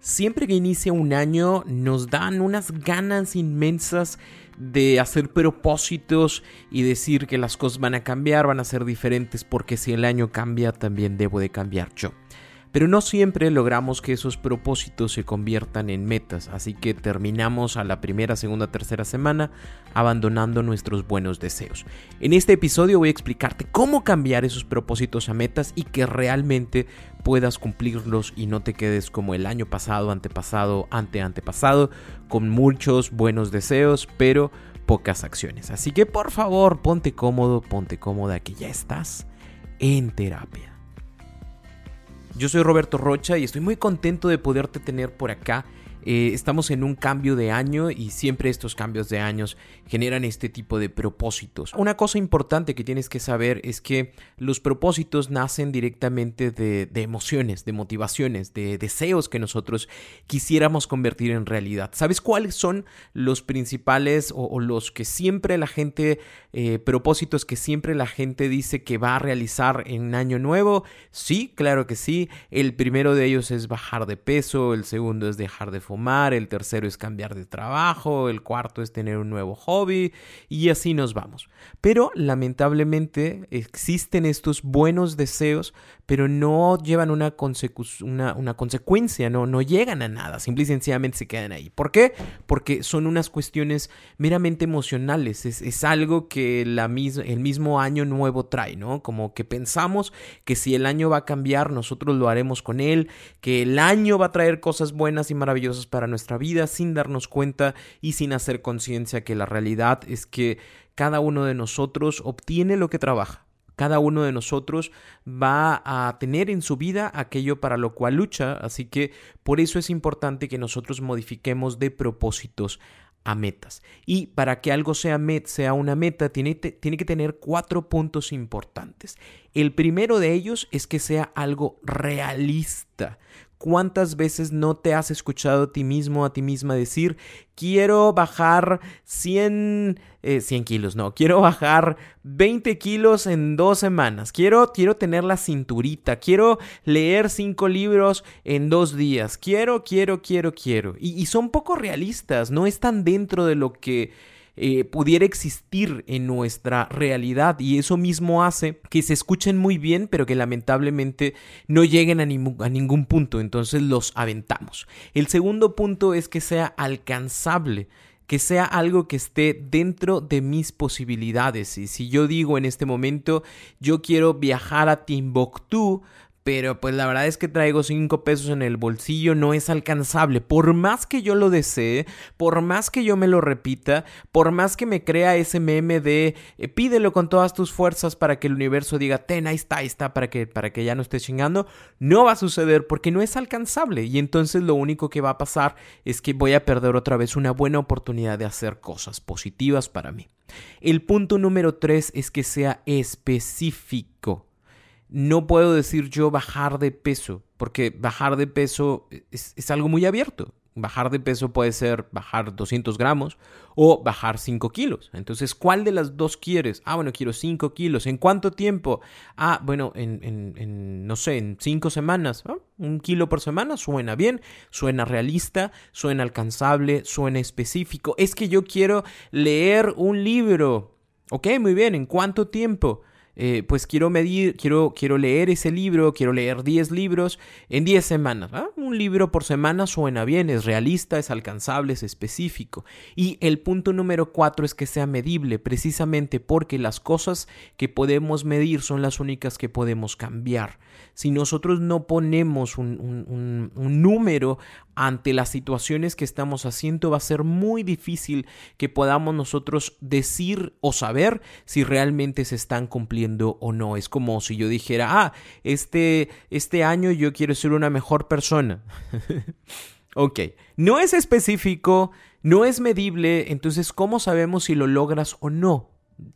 Siempre que inicia un año nos dan unas ganas inmensas de hacer propósitos y decir que las cosas van a cambiar, van a ser diferentes, porque si el año cambia también debo de cambiar yo. Pero no siempre logramos que esos propósitos se conviertan en metas, así que terminamos a la primera, segunda, tercera semana abandonando nuestros buenos deseos. En este episodio voy a explicarte cómo cambiar esos propósitos a metas y que realmente puedas cumplirlos y no te quedes como el año pasado, antepasado, ante antepasado, con muchos buenos deseos, pero pocas acciones. Así que por favor, ponte cómodo, ponte cómoda que ya estás en terapia. Yo soy Roberto Rocha y estoy muy contento de poderte tener por acá eh, estamos en un cambio de año y siempre estos cambios de años generan este tipo de propósitos. Una cosa importante que tienes que saber es que los propósitos nacen directamente de, emociones, de motivaciones, de deseos que nosotros quisiéramos convertir en realidad. ¿Sabes cuáles son los principales o, los que siempre la gente, eh, propósitos que siempre la gente dice que va a realizar en año nuevo? Sí, claro que sí. El primero de ellos es bajar de peso, el segundo es dejar de el tercero es cambiar de trabajo, el cuarto es tener un nuevo hobby y así nos vamos. Pero lamentablemente existen estos buenos deseos, pero no llevan una, una, consecuencia, no, no llegan a nada, simple y sencillamente se quedan ahí. ¿Por qué? Porque son unas cuestiones meramente emocionales, es, algo que la el mismo año nuevo trae, ¿no? Como que pensamos que si el año va a cambiar, nosotros lo haremos con él, que el año va a traer cosas buenas y maravillosas para nuestra vida sin darnos cuenta y sin hacer conciencia que la realidad es que cada uno de nosotros obtiene lo que trabaja. Cada uno de nosotros va a tener en su vida aquello para lo cual lucha, así que por eso es importante que nosotros modifiquemos de propósitos a metas. Y para que algo sea, met, sea una meta, tiene, tiene que tener cuatro puntos importantes. El primero de ellos es que sea algo realista. ¿Cuántas veces no te has escuchado a ti mismo, a ti misma decir, quiero bajar 100, 100 eh, kilos, no, quiero bajar 20 kilos en dos semanas, quiero, quiero tener la cinturita, quiero leer cinco libros en dos días, quiero, quiero, quiero, quiero. Y son poco realistas, no están dentro de lo que eh, pudiera existir en nuestra realidad. Y eso mismo hace que se escuchen muy bien pero que lamentablemente no lleguen a, a ningún punto. Entonces los aventamos. El segundo punto es que sea alcanzable que sea algo que esté dentro de mis posibilidades. Y si yo digo en este momento, yo quiero viajar a Timbuktu pero pues la verdad es que traigo 5 pesos en el bolsillo, no es alcanzable. Por más que yo lo desee, por más que yo me lo repita, por más que me crea ese meme de eh, pídelo con todas tus fuerzas para que el universo diga, ten, ahí está, ahí está, para que, para que ya no estés chingando, no va a suceder porque no es alcanzable. Y entonces lo único que va a pasar es que voy a perder otra vez una buena oportunidad de hacer cosas positivas para mí. El punto número 3 es que sea específico no puedo decir yo bajar de peso, porque bajar de peso es, algo muy abierto. Bajar de peso puede ser bajar 200 gramos o bajar 5 kilos. Entonces, ¿cuál de las dos quieres? Ah, bueno, quiero 5 kilos. ¿En cuánto tiempo? Ah, bueno, en, no sé, en 5 semanas. Un kilo por semana suena bien, suena realista, suena alcanzable, suena específico. Es que yo quiero leer un libro. Ok, muy bien. ¿En cuánto tiempo? Eh, pues quiero medir, quiero, quiero leer ese libro, quiero leer 10 libros en 10 semanas. Un libro por semana suena bien, es realista, es alcanzable, es específico. Y el punto número 4 es que sea medible, precisamente porque las cosas que podemos medir son las únicas que podemos cambiar. Si nosotros no ponemos un, un número ante las situaciones que estamos haciendo va a ser muy difícil que podamos nosotros decir o saber si realmente se están cumpliendo o no. Es como si yo dijera, ah, este, este año yo quiero ser una mejor persona. ok, no es específico, no es medible, entonces ¿cómo sabemos si lo logras o no?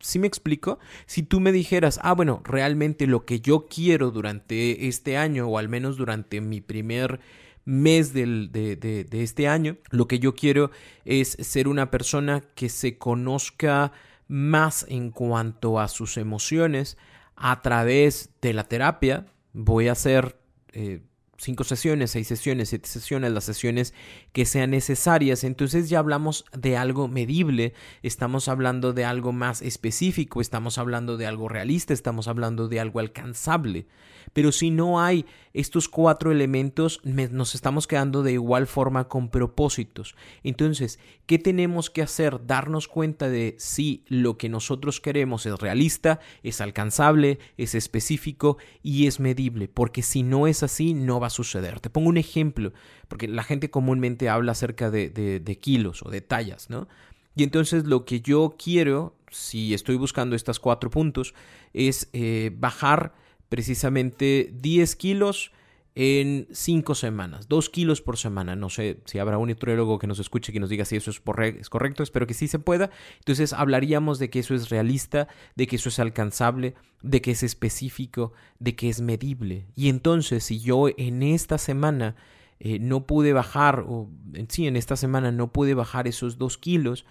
¿Sí me explico? Si tú me dijeras, ah, bueno, realmente lo que yo quiero durante este año, o al menos durante mi primer mes del, de, de, de, este año, lo que yo quiero es ser una persona que se conozca más en cuanto a sus emociones a través de la terapia. Voy a hacer eh, cinco sesiones, seis sesiones, siete sesiones, las sesiones que sean necesarias. Entonces ya hablamos de algo medible, estamos hablando de algo más específico, estamos hablando de algo realista, estamos hablando de algo alcanzable. Pero si no hay estos cuatro elementos, nos estamos quedando de igual forma con propósitos. Entonces, ¿qué tenemos que hacer? Darnos cuenta de si lo que nosotros queremos es realista, es alcanzable, es específico y es medible. Porque si no es así, no va suceder. Te pongo un ejemplo, porque la gente comúnmente habla acerca de, de, kilos o de tallas, ¿no? Y entonces lo que yo quiero, si estoy buscando estos cuatro puntos, es eh, bajar precisamente 10 kilos en 5 semanas, 2 kilos por semana. No sé si habrá un nutriólogo que nos escuche que nos diga si eso es, es, correcto, espero que sí se pueda. Entonces hablaríamos de que eso es realista, de que eso es alcanzable, de que es específico, de que es medible. Y entonces si yo en esta semana eh, no pude bajar, o sí, en esta semana no pude bajar esos 2 kilos,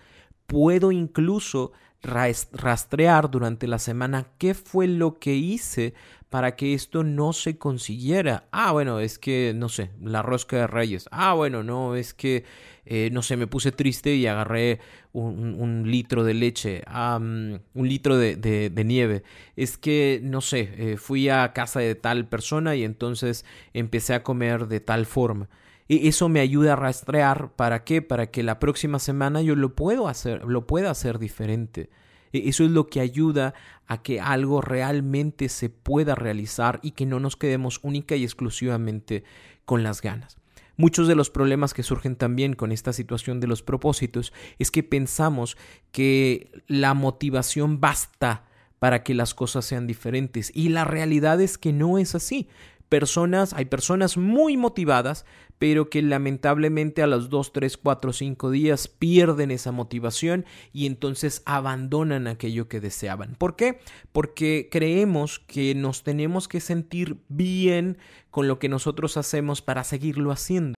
puedo incluso rastrear durante la semana qué fue lo que hice para que esto no se consiguiera. Ah, bueno, es que, no sé, la rosca de reyes. Ah, bueno, no, es que, eh, no sé, me puse triste y agarré un, litro de leche, un litro de, nieve. Es que, no sé, eh, fui a casa de tal persona y entonces empecé a comer de tal forma. Y eso me ayuda a rastrear para qué, para que la próxima semana yo lo puedo hacer, lo pueda hacer diferente. E, eso es lo que ayuda a que algo realmente se pueda realizar y que no nos quedemos única y exclusivamente con las ganas. Muchos de los problemas que surgen también con esta situación de los propósitos es que pensamos que la motivación basta para que las cosas sean diferentes y la realidad es que no es así personas, hay personas muy motivadas, pero que lamentablemente a los 2, 3, 4, 5 días pierden esa motivación y entonces abandonan aquello que deseaban. ¿Por qué? Porque creemos que nos tenemos que sentir bien con lo que nosotros hacemos para seguirlo haciendo.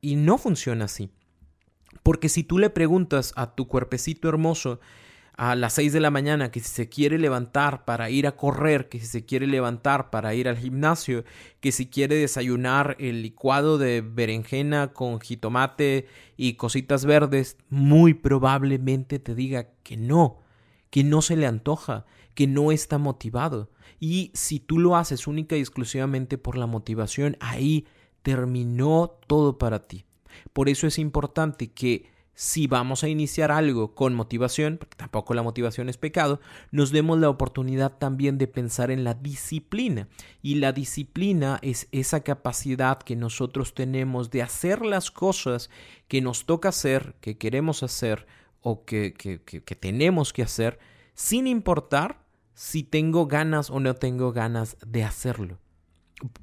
Y no funciona así. Porque si tú le preguntas a tu cuerpecito hermoso a las 6 de la mañana que si se quiere levantar para ir a correr, que si se quiere levantar para ir al gimnasio, que si quiere desayunar el licuado de berenjena con jitomate y cositas verdes, muy probablemente te diga que no, que no se le antoja, que no está motivado. Y si tú lo haces única y exclusivamente por la motivación, ahí terminó todo para ti. Por eso es importante que si vamos a iniciar algo con motivación, porque tampoco la motivación es pecado, nos demos la oportunidad también de pensar en la disciplina. Y la disciplina es esa capacidad que nosotros tenemos de hacer las cosas que nos toca hacer, que queremos hacer o que, que, que tenemos que hacer, sin importar si tengo ganas o no tengo ganas de hacerlo.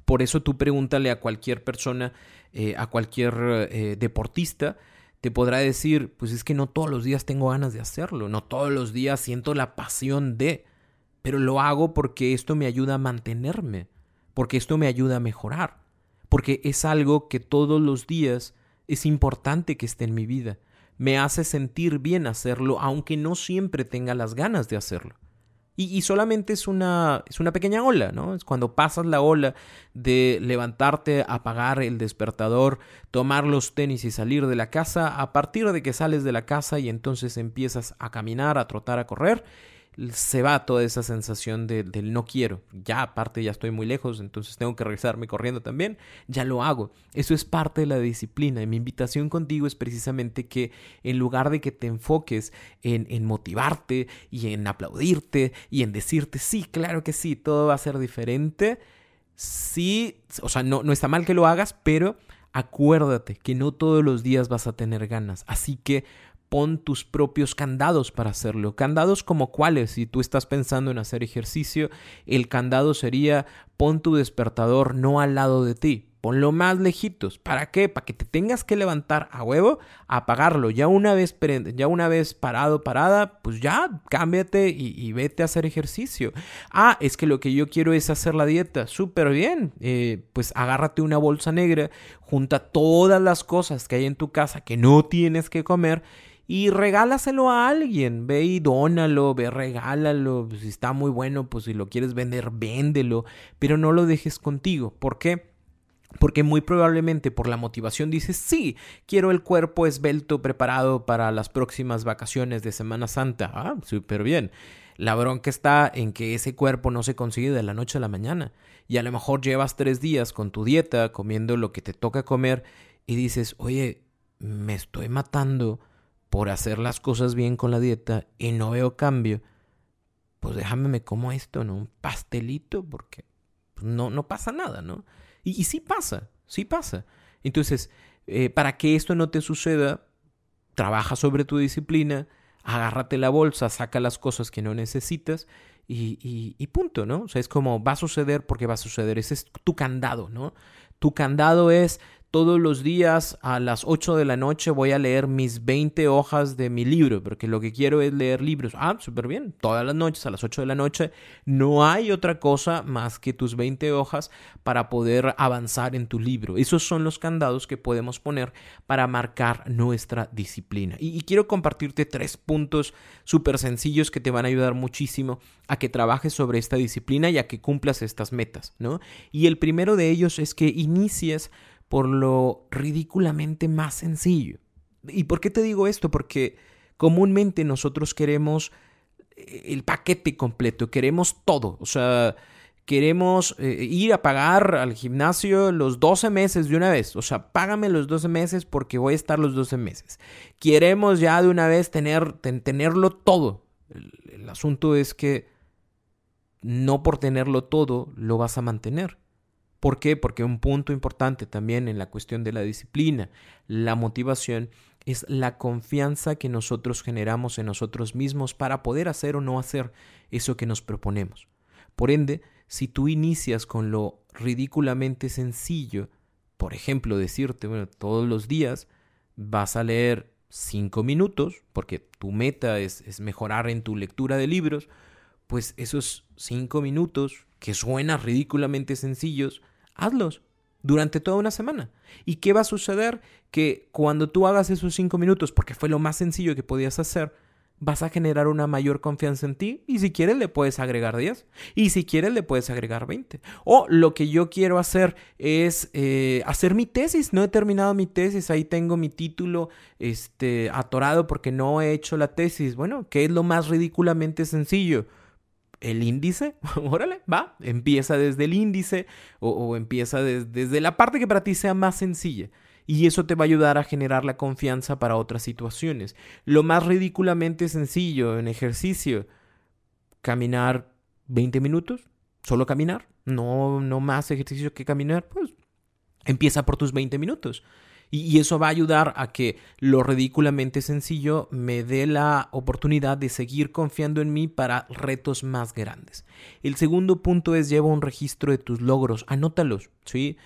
Por eso tú pregúntale a cualquier persona, eh, a cualquier eh, deportista, te podrá decir, pues es que no todos los días tengo ganas de hacerlo, no todos los días siento la pasión de, pero lo hago porque esto me ayuda a mantenerme, porque esto me ayuda a mejorar, porque es algo que todos los días es importante que esté en mi vida, me hace sentir bien hacerlo, aunque no siempre tenga las ganas de hacerlo. Y, solamente es una, es una pequeña ola, ¿no? Es cuando pasas la ola de levantarte, apagar el despertador, tomar los tenis y salir de la casa, a partir de que sales de la casa y entonces empiezas a caminar, a trotar, a correr, se va toda esa sensación de, del no quiero. Ya aparte ya estoy muy lejos, entonces tengo que regresarme corriendo también. Ya lo hago. Eso es parte de la disciplina. Y mi invitación contigo es precisamente que en lugar de que te enfoques en, en motivarte y en aplaudirte y en decirte, sí, claro que sí, todo va a ser diferente, sí, o sea, no, no está mal que lo hagas, pero acuérdate que no todos los días vas a tener ganas. Así que pon tus propios candados para hacerlo. Candados como cuáles, si tú estás pensando en hacer ejercicio, el candado sería pon tu despertador no al lado de ti, ponlo más lejitos. ¿Para qué? Para que te tengas que levantar a huevo, apagarlo. Ya una vez, ya una vez parado, parada, pues ya cámbiate y, vete a hacer ejercicio. Ah, es que lo que yo quiero es hacer la dieta. Súper bien. Eh, pues agárrate una bolsa negra, junta todas las cosas que hay en tu casa que no tienes que comer y regálaselo a alguien. Ve y dónalo, ve, regálalo. Si está muy bueno, pues si lo quieres vender, véndelo. Pero no lo dejes contigo. ¿Por qué? Porque muy probablemente por la motivación dices, sí, quiero el cuerpo esbelto preparado para las próximas vacaciones de Semana Santa. Ah, súper bien. La bronca está en que ese cuerpo no se consigue de la noche a la mañana. Y a lo mejor llevas tres días con tu dieta, comiendo lo que te toca comer, y dices, oye, me estoy matando por hacer las cosas bien con la dieta y no veo cambio, pues déjame me como esto, ¿no? Un pastelito, porque pues, no, no pasa nada, ¿no? Y, sí pasa, sí pasa. Entonces, eh, para que esto no te suceda, trabaja sobre tu disciplina, agárrate la bolsa, saca las cosas que no necesitas y, y, y, punto, ¿no? O sea, es como va a suceder porque va a suceder. Ese es tu candado, ¿no? Tu candado es todos los días a las 8 de la noche voy a leer mis 20 hojas de mi libro, porque lo que quiero es leer libros. Ah, súper bien. Todas las noches a las 8 de la noche no hay otra cosa más que tus 20 hojas para poder avanzar en tu libro. Esos son los candados que podemos poner para marcar nuestra disciplina. Y, quiero compartirte tres puntos súper sencillos que te van a ayudar muchísimo a que trabajes sobre esta disciplina y a que cumplas estas metas, ¿no? Y el primero de ellos es que inicies por lo ridículamente más sencillo. ¿Y por qué te digo esto? Porque comúnmente nosotros queremos eh, el paquete completo, queremos todo, o sea, queremos eh, ir a pagar al gimnasio los 12 meses de una vez, o sea, págame los 12 meses porque voy a estar los 12 meses. Queremos ya de una vez tener, tenerlo todo. el asunto es que no por tenerlo todo lo vas a mantener. ¿Por qué? Porque un punto importante también en la cuestión de la disciplina, la motivación, es la confianza que nosotros generamos en nosotros mismos para poder hacer o no hacer eso que nos proponemos. Por ende, si tú inicias con lo ridículamente sencillo, por ejemplo, decirte, bueno, todos los días vas a leer cinco minutos, porque tu meta es, es mejorar en tu lectura de libros, pues esos cinco minutos, que suenan ridículamente sencillos, hazlos durante toda una semana. ¿Y qué va a suceder? Que cuando tú hagas esos cinco minutos, porque fue lo más sencillo que podías hacer, vas a generar una mayor confianza en ti y si quieres le puedes agregar 10 y si quieres le puedes agregar 20. O lo que yo quiero hacer es eh, hacer mi tesis, no he terminado mi tesis, ahí tengo mi título este, atorado porque no he hecho la tesis. Bueno, ¿qué es lo más ridículamente sencillo? El índice, órale, va, empieza desde el índice o, empieza desde la parte que para ti sea más sencilla. Y eso te va a ayudar a generar la confianza para otras situaciones. Lo más ridículamente sencillo en ejercicio, caminar 20 minutos, solo caminar, no, no más ejercicio que caminar, pues empieza por tus 20 minutos. Y, eso va a ayudar a que lo ridículamente sencillo me dé la oportunidad de seguir confiando en mí para retos más grandes. El segundo punto es lleva un registro de tus logros, anótalos, ¿sí?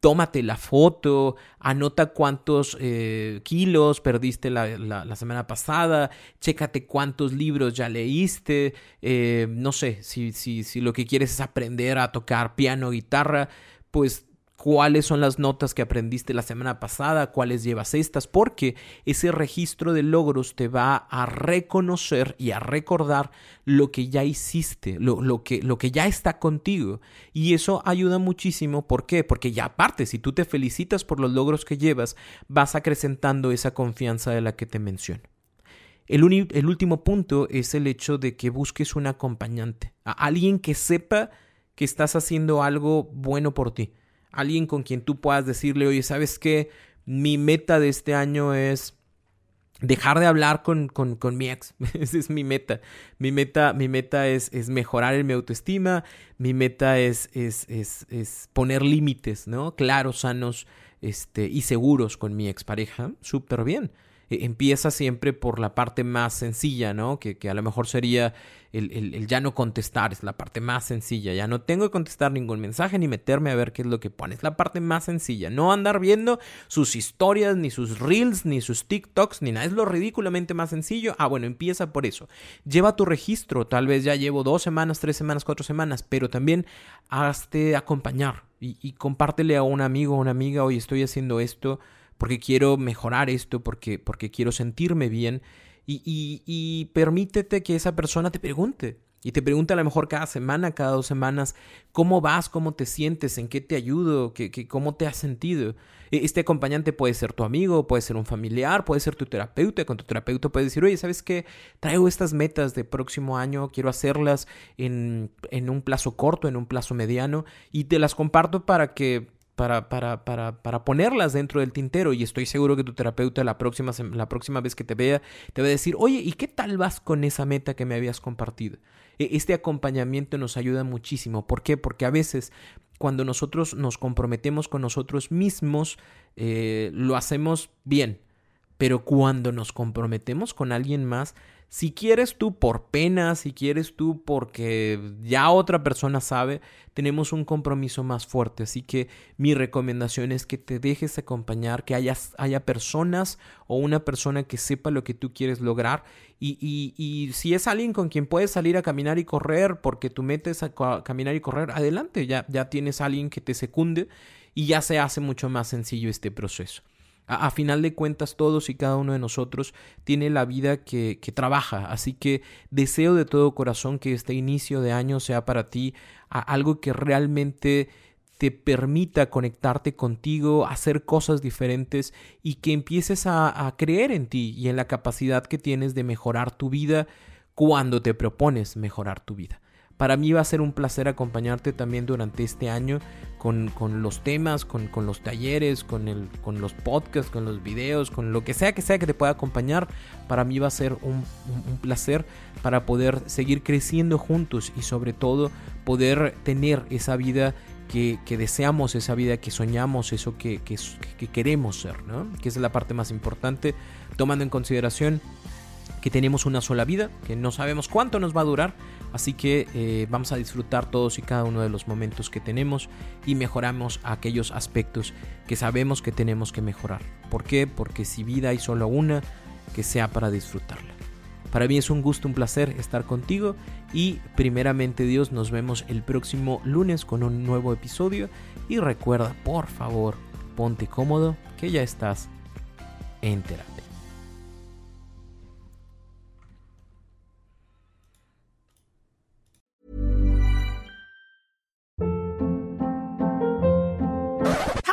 tómate la foto, anota cuántos eh, kilos perdiste la, semana pasada, chécate cuántos libros ya leíste, eh, no sé, si, si, si lo que quieres es aprender a tocar piano, guitarra, pues cuáles son las notas que aprendiste la semana pasada, cuáles llevas estas, porque ese registro de logros te va a reconocer y a recordar lo que ya hiciste, lo, que, lo que ya está contigo. Y eso ayuda muchísimo. ¿Por qué? Porque ya aparte, si tú te felicitas por los logros que llevas, vas acrecentando esa confianza de la que te menciono. El, el último punto es el hecho de que busques un acompañante, a alguien que sepa que estás haciendo algo bueno por ti alguien con quien tú puedas decirle, oye, ¿sabes qué? Mi meta de este año es dejar de hablar con, con, con, mi ex. Esa es mi meta. Mi meta, mi meta es, es mejorar mi autoestima. Mi meta es, es, es, es poner límites, ¿no? Claros, sanos este, y seguros con mi expareja. Súper bien. E, empieza siempre por la parte más sencilla, ¿no? Que, que a lo mejor sería el, el, ya no contestar, es la parte más sencilla. Ya no tengo que contestar ningún mensaje ni meterme a ver qué es lo que pone. Es la parte más sencilla. No andar viendo sus historias, ni sus reels, ni sus TikToks, ni nada. Es lo ridículamente más sencillo. Ah, bueno, empieza por eso. Lleva tu registro. Tal vez ya llevo dos semanas, tres semanas, cuatro semanas, pero también hazte acompañar y, y compártele a un amigo o una amiga, hoy estoy haciendo esto porque quiero mejorar esto, porque, porque quiero sentirme bien. Y, y, permítete que esa persona te pregunte. Y te pregunte a lo mejor cada semana, cada dos semanas, cómo vas, cómo te sientes, en qué te ayudo, qué, cómo te has sentido. E, este acompañante puede ser tu amigo, puede ser un familiar, puede ser tu terapeuta. Con tu terapeuta puedes decir, oye, ¿sabes qué? Traigo estas metas de próximo año, quiero hacerlas en, en un plazo corto, en un plazo mediano, y te las comparto para que para, para, para, para, ponerlas dentro del tintero y estoy seguro que tu terapeuta la próxima, la próxima vez que te vea te va a decir, oye, ¿y qué tal vas con esa meta que me habías compartido? E, este acompañamiento nos ayuda muchísimo. ¿Por qué? Porque a veces cuando nosotros nos comprometemos con nosotros mismos, eh, lo hacemos bien, pero cuando nos comprometemos con alguien más, si quieres tú por pena, si quieres tú porque ya otra persona sabe, tenemos un compromiso más fuerte. Así que mi recomendación es que te dejes acompañar, que haya personas o una persona que sepa lo que tú quieres lograr. Y, y, y si es alguien con quien puedes salir a caminar y correr, porque tú metes a caminar y correr, adelante, ya, ya tienes a alguien que te secunde y ya se hace mucho más sencillo este proceso. A, final de cuentas, todos y cada uno de nosotros tiene la vida que, trabaja. Así que deseo de todo corazón que este inicio de año sea para ti algo que realmente te permita conectarte contigo, hacer cosas diferentes y que empieces a creer en ti y en la capacidad que tienes de mejorar tu vida cuando te propones mejorar tu vida. Para mí va a ser un placer acompañarte también durante este año con, los temas, con, los talleres, con, el, con los podcasts, con los videos, con lo que sea que sea que te pueda acompañar. Para mí va a ser un, placer para poder seguir creciendo juntos y sobre todo poder tener esa vida que, deseamos, esa vida que soñamos, eso que, que, que queremos ser, ¿no? Que es la parte más importante, tomando en consideración que tenemos una sola vida, que no sabemos cuánto nos va a durar, así que eh, vamos a disfrutar todos y cada uno de los momentos que tenemos y mejoramos aquellos aspectos que sabemos que tenemos que mejorar. ¿Por qué? Porque si vida hay solo una, que sea para disfrutarla. Para mí es un gusto, un placer estar contigo y primeramente Dios nos vemos el próximo lunes con un nuevo episodio y recuerda por favor ponte cómodo que ya estás en.